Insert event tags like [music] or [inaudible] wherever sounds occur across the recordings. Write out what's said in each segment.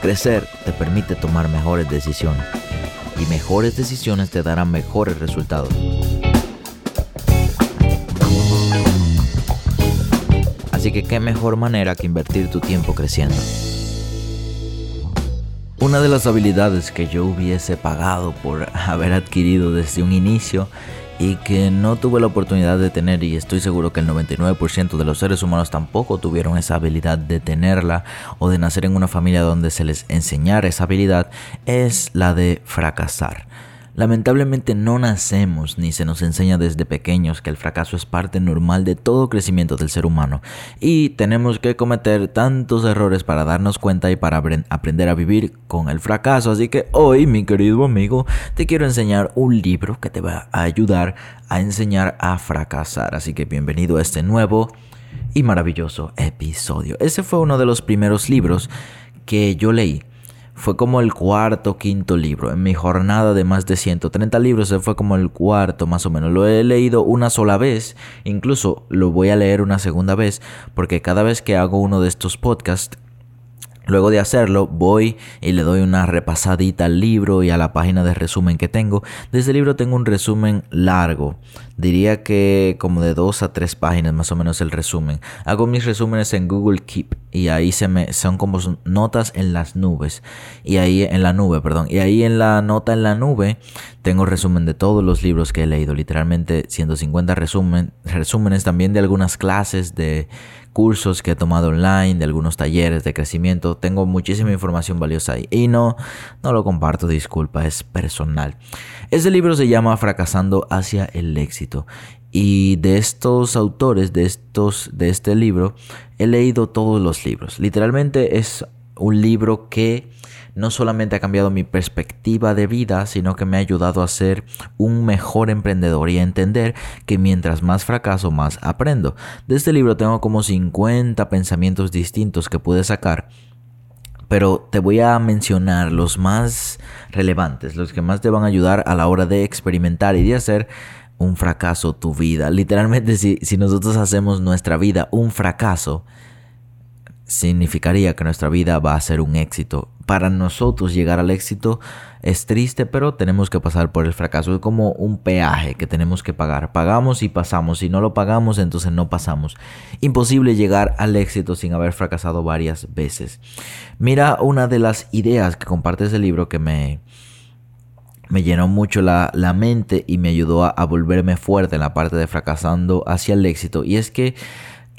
Crecer te permite tomar mejores decisiones y mejores decisiones te darán mejores resultados. Así que qué mejor manera que invertir tu tiempo creciendo. Una de las habilidades que yo hubiese pagado por haber adquirido desde un inicio y que no tuve la oportunidad de tener y estoy seguro que el 99% de los seres humanos tampoco tuvieron esa habilidad de tenerla o de nacer en una familia donde se les enseñara esa habilidad es la de fracasar. Lamentablemente no nacemos ni se nos enseña desde pequeños que el fracaso es parte normal de todo crecimiento del ser humano y tenemos que cometer tantos errores para darnos cuenta y para aprender a vivir con el fracaso. Así que hoy, mi querido amigo, te quiero enseñar un libro que te va a ayudar a enseñar a fracasar. Así que bienvenido a este nuevo y maravilloso episodio. Ese fue uno de los primeros libros que yo leí fue como el cuarto, quinto libro. En mi jornada de más de 130 libros, fue como el cuarto más o menos. Lo he leído una sola vez, incluso lo voy a leer una segunda vez, porque cada vez que hago uno de estos podcasts, Luego de hacerlo, voy y le doy una repasadita al libro y a la página de resumen que tengo. De ese libro tengo un resumen largo. Diría que como de dos a tres páginas más o menos el resumen. Hago mis resúmenes en Google Keep y ahí se me son como notas en las nubes. Y ahí en la nube, perdón. Y ahí en la nota en la nube tengo resumen de todos los libros que he leído. Literalmente 150 resumen, resúmenes también de algunas clases de cursos que he tomado online, de algunos talleres de crecimiento. Tengo muchísima información valiosa ahí. Y no, no lo comparto, disculpa, es personal. Ese libro se llama Fracasando hacia el éxito. Y de estos autores, de, estos, de este libro, he leído todos los libros. Literalmente es un libro que no solamente ha cambiado mi perspectiva de vida, sino que me ha ayudado a ser un mejor emprendedor y a entender que mientras más fracaso, más aprendo. De este libro tengo como 50 pensamientos distintos que pude sacar pero te voy a mencionar los más relevantes, los que más te van a ayudar a la hora de experimentar y de hacer un fracaso tu vida. Literalmente si, si nosotros hacemos nuestra vida un fracaso, significaría que nuestra vida va a ser un éxito. Para nosotros llegar al éxito es triste, pero tenemos que pasar por el fracaso. Es como un peaje que tenemos que pagar. Pagamos y pasamos. Si no lo pagamos, entonces no pasamos. Imposible llegar al éxito sin haber fracasado varias veces. Mira una de las ideas que comparte ese libro que me, me llenó mucho la, mente y me ayudó a volverme fuerte en la parte de fracasando hacia el éxito. Y es que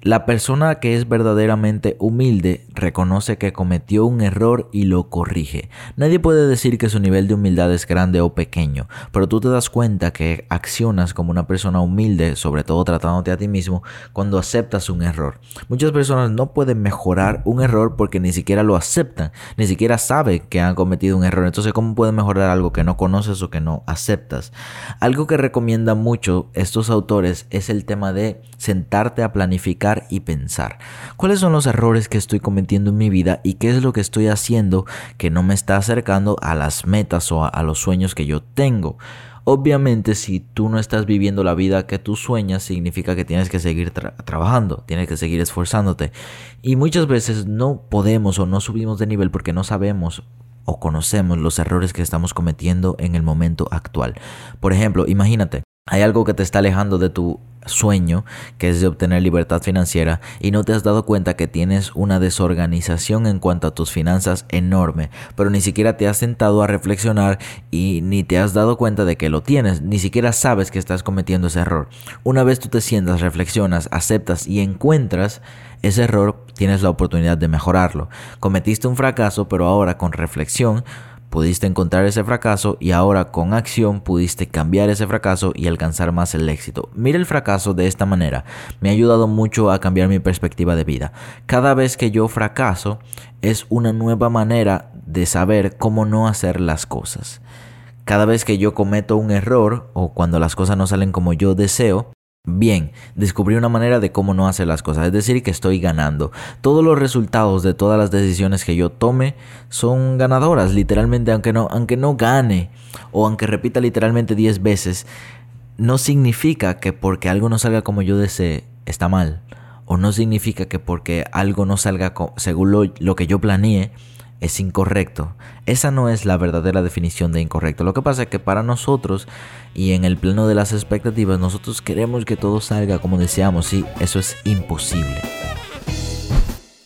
la persona que es verdaderamente humilde reconoce que cometió un error y lo corrige. Nadie puede decir que su nivel de humildad es grande o pequeño, pero tú te das cuenta que accionas como una persona humilde, sobre todo tratándote a ti mismo, cuando aceptas un error. Muchas personas no pueden mejorar un error porque ni siquiera lo aceptan, ni siquiera saben que han cometido un error. Entonces, ¿cómo pueden mejorar algo que no conoces o que no aceptas? Algo que recomiendan mucho estos autores es el tema de sentarte a planificar y pensar. ¿Cuáles son los errores que estoy cometiendo en mi vida y qué es lo que estoy haciendo que no me está acercando a las metas o a, los sueños que yo tengo? Obviamente si tú no estás viviendo la vida que tú sueñas, significa que tienes que seguir trabajando, tienes que seguir esforzándote. Y muchas veces no podemos o no subimos de nivel porque no sabemos o conocemos los errores que estamos cometiendo en el momento actual. Por ejemplo, imagínate, hay algo que te está alejando de tu sueño, que es de obtener libertad financiera, y no te has dado cuenta que tienes una desorganización en cuanto a tus finanzas enorme, pero ni siquiera te has sentado a reflexionar y ni te has dado cuenta de que lo tienes, ni siquiera sabes que estás cometiendo ese error. Una vez tú te sientas, reflexionas, aceptas y encuentras ese error, tienes la oportunidad de mejorarlo. Cometiste un fracaso, pero ahora con reflexión pudiste encontrar ese fracaso y ahora con acción pudiste cambiar ese fracaso y alcanzar más el éxito. Mira el fracaso de esta manera. Me ha ayudado mucho a cambiar mi perspectiva de vida. Cada vez que yo fracaso es una nueva manera de saber cómo no hacer las cosas. Cada vez que yo cometo un error o cuando las cosas no salen como yo deseo, Bien, descubrí una manera de cómo no hacer las cosas, es decir, que estoy ganando. Todos los resultados de todas las decisiones que yo tome son ganadoras, literalmente, aunque no, aunque no gane o aunque repita literalmente 10 veces, no significa que porque algo no salga como yo desee, está mal. O no significa que porque algo no salga según lo, lo que yo planeé, es incorrecto. Esa no es la verdadera definición de incorrecto. Lo que pasa es que para nosotros y en el plano de las expectativas, nosotros queremos que todo salga como deseamos y eso es imposible.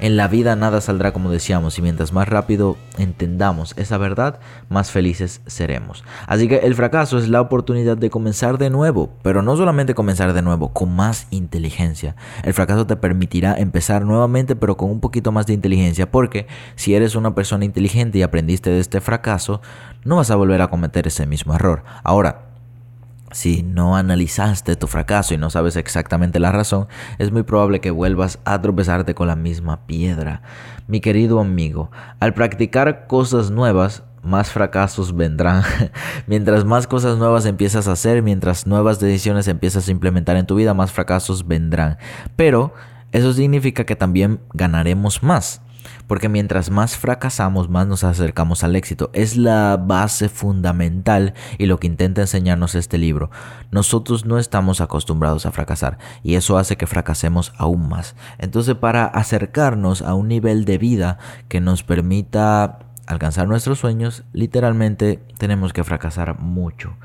En la vida nada saldrá como decíamos y mientras más rápido entendamos esa verdad, más felices seremos. Así que el fracaso es la oportunidad de comenzar de nuevo, pero no solamente comenzar de nuevo, con más inteligencia. El fracaso te permitirá empezar nuevamente pero con un poquito más de inteligencia porque si eres una persona inteligente y aprendiste de este fracaso, no vas a volver a cometer ese mismo error. Ahora, si no analizaste tu fracaso y no sabes exactamente la razón, es muy probable que vuelvas a tropezarte con la misma piedra. Mi querido amigo, al practicar cosas nuevas, más fracasos vendrán. [laughs] mientras más cosas nuevas empiezas a hacer, mientras nuevas decisiones empiezas a implementar en tu vida, más fracasos vendrán. Pero eso significa que también ganaremos más. Porque mientras más fracasamos, más nos acercamos al éxito. Es la base fundamental y lo que intenta enseñarnos este libro. Nosotros no estamos acostumbrados a fracasar y eso hace que fracasemos aún más. Entonces para acercarnos a un nivel de vida que nos permita alcanzar nuestros sueños, literalmente tenemos que fracasar mucho.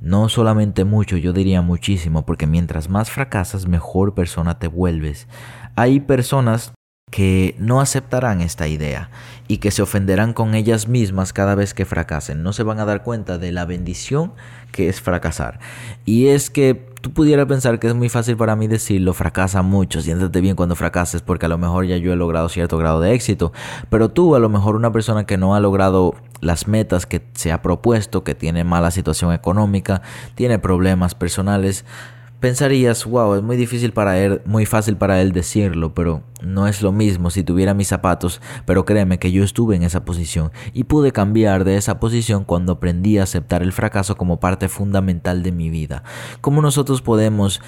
No solamente mucho, yo diría muchísimo, porque mientras más fracasas, mejor persona te vuelves. Hay personas que no aceptarán esta idea y que se ofenderán con ellas mismas cada vez que fracasen. No se van a dar cuenta de la bendición que es fracasar. Y es que tú pudieras pensar que es muy fácil para mí decirlo, fracasa mucho, siéntate bien cuando fracases porque a lo mejor ya yo he logrado cierto grado de éxito. Pero tú, a lo mejor una persona que no ha logrado las metas que se ha propuesto, que tiene mala situación económica, tiene problemas personales, pensarías, wow, es muy difícil para él, muy fácil para él decirlo, pero no es lo mismo si tuviera mis zapatos, pero créeme que yo estuve en esa posición y pude cambiar de esa posición cuando aprendí a aceptar el fracaso como parte fundamental de mi vida. ¿Cómo nosotros podemos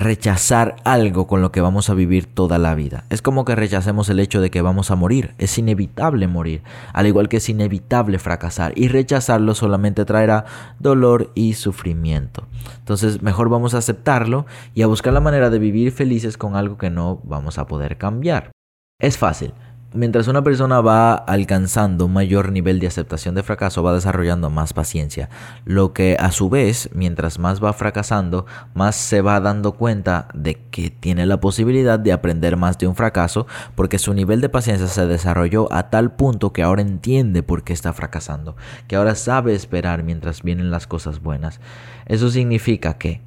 rechazar algo con lo que vamos a vivir toda la vida. Es como que rechacemos el hecho de que vamos a morir. Es inevitable morir, al igual que es inevitable fracasar. Y rechazarlo solamente traerá dolor y sufrimiento. Entonces mejor vamos a aceptarlo y a buscar la manera de vivir felices con algo que no vamos a poder cambiar. Es fácil. Mientras una persona va alcanzando un mayor nivel de aceptación de fracaso, va desarrollando más paciencia, lo que a su vez, mientras más va fracasando, más se va dando cuenta de que tiene la posibilidad de aprender más de un fracaso, porque su nivel de paciencia se desarrolló a tal punto que ahora entiende por qué está fracasando, que ahora sabe esperar mientras vienen las cosas buenas. Eso significa que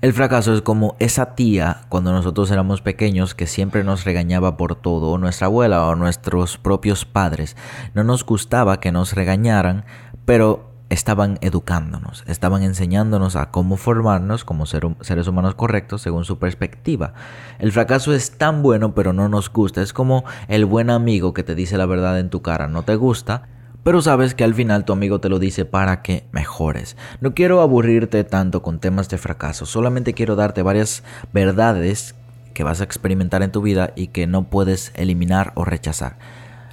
el fracaso es como esa tía cuando nosotros éramos pequeños que siempre nos regañaba por todo, o nuestra abuela o nuestros propios padres. No nos gustaba que nos regañaran, pero estaban educándonos, estaban enseñándonos a cómo formarnos como seres humanos correctos según su perspectiva. El fracaso es tan bueno pero no nos gusta, es como el buen amigo que te dice la verdad en tu cara, no te gusta, pero sabes que al final tu amigo te lo dice para que mejores. No quiero aburrirte tanto con temas de fracaso, solamente quiero darte varias verdades que vas a experimentar en tu vida y que no puedes eliminar o rechazar.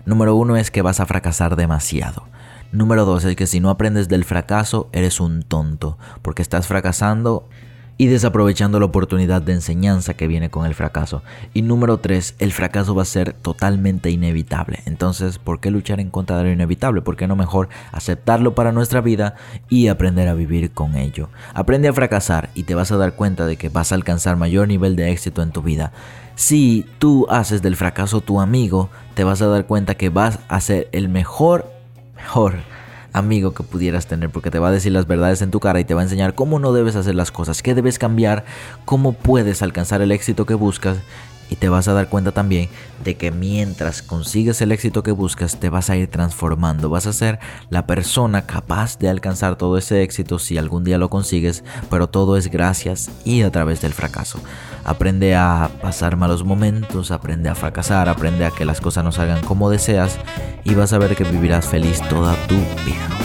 Número uno es que vas a fracasar demasiado. Número dos es que si no aprendes del fracaso eres un tonto, porque estás fracasando y desaprovechando la oportunidad de enseñanza que viene con el fracaso. Y número 3, el fracaso va a ser totalmente inevitable. Entonces, ¿por qué luchar en contra de lo inevitable? ¿Por qué no mejor aceptarlo para nuestra vida y aprender a vivir con ello? Aprende a fracasar y te vas a dar cuenta de que vas a alcanzar mayor nivel de éxito en tu vida. Si tú haces del fracaso tu amigo, te vas a dar cuenta que vas a ser el mejor, mejor amigo que pudieras tener porque te va a decir las verdades en tu cara y te va a enseñar cómo no debes hacer las cosas, qué debes cambiar, cómo puedes alcanzar el éxito que buscas y te vas a dar cuenta también de que mientras consigues el éxito que buscas te vas a ir transformando, vas a ser la persona capaz de alcanzar todo ese éxito si algún día lo consigues, pero todo es gracias y a través del fracaso. Aprende a pasar malos momentos, aprende a fracasar, aprende a que las cosas no salgan como deseas y vas a ver que vivirás feliz toda tu vida.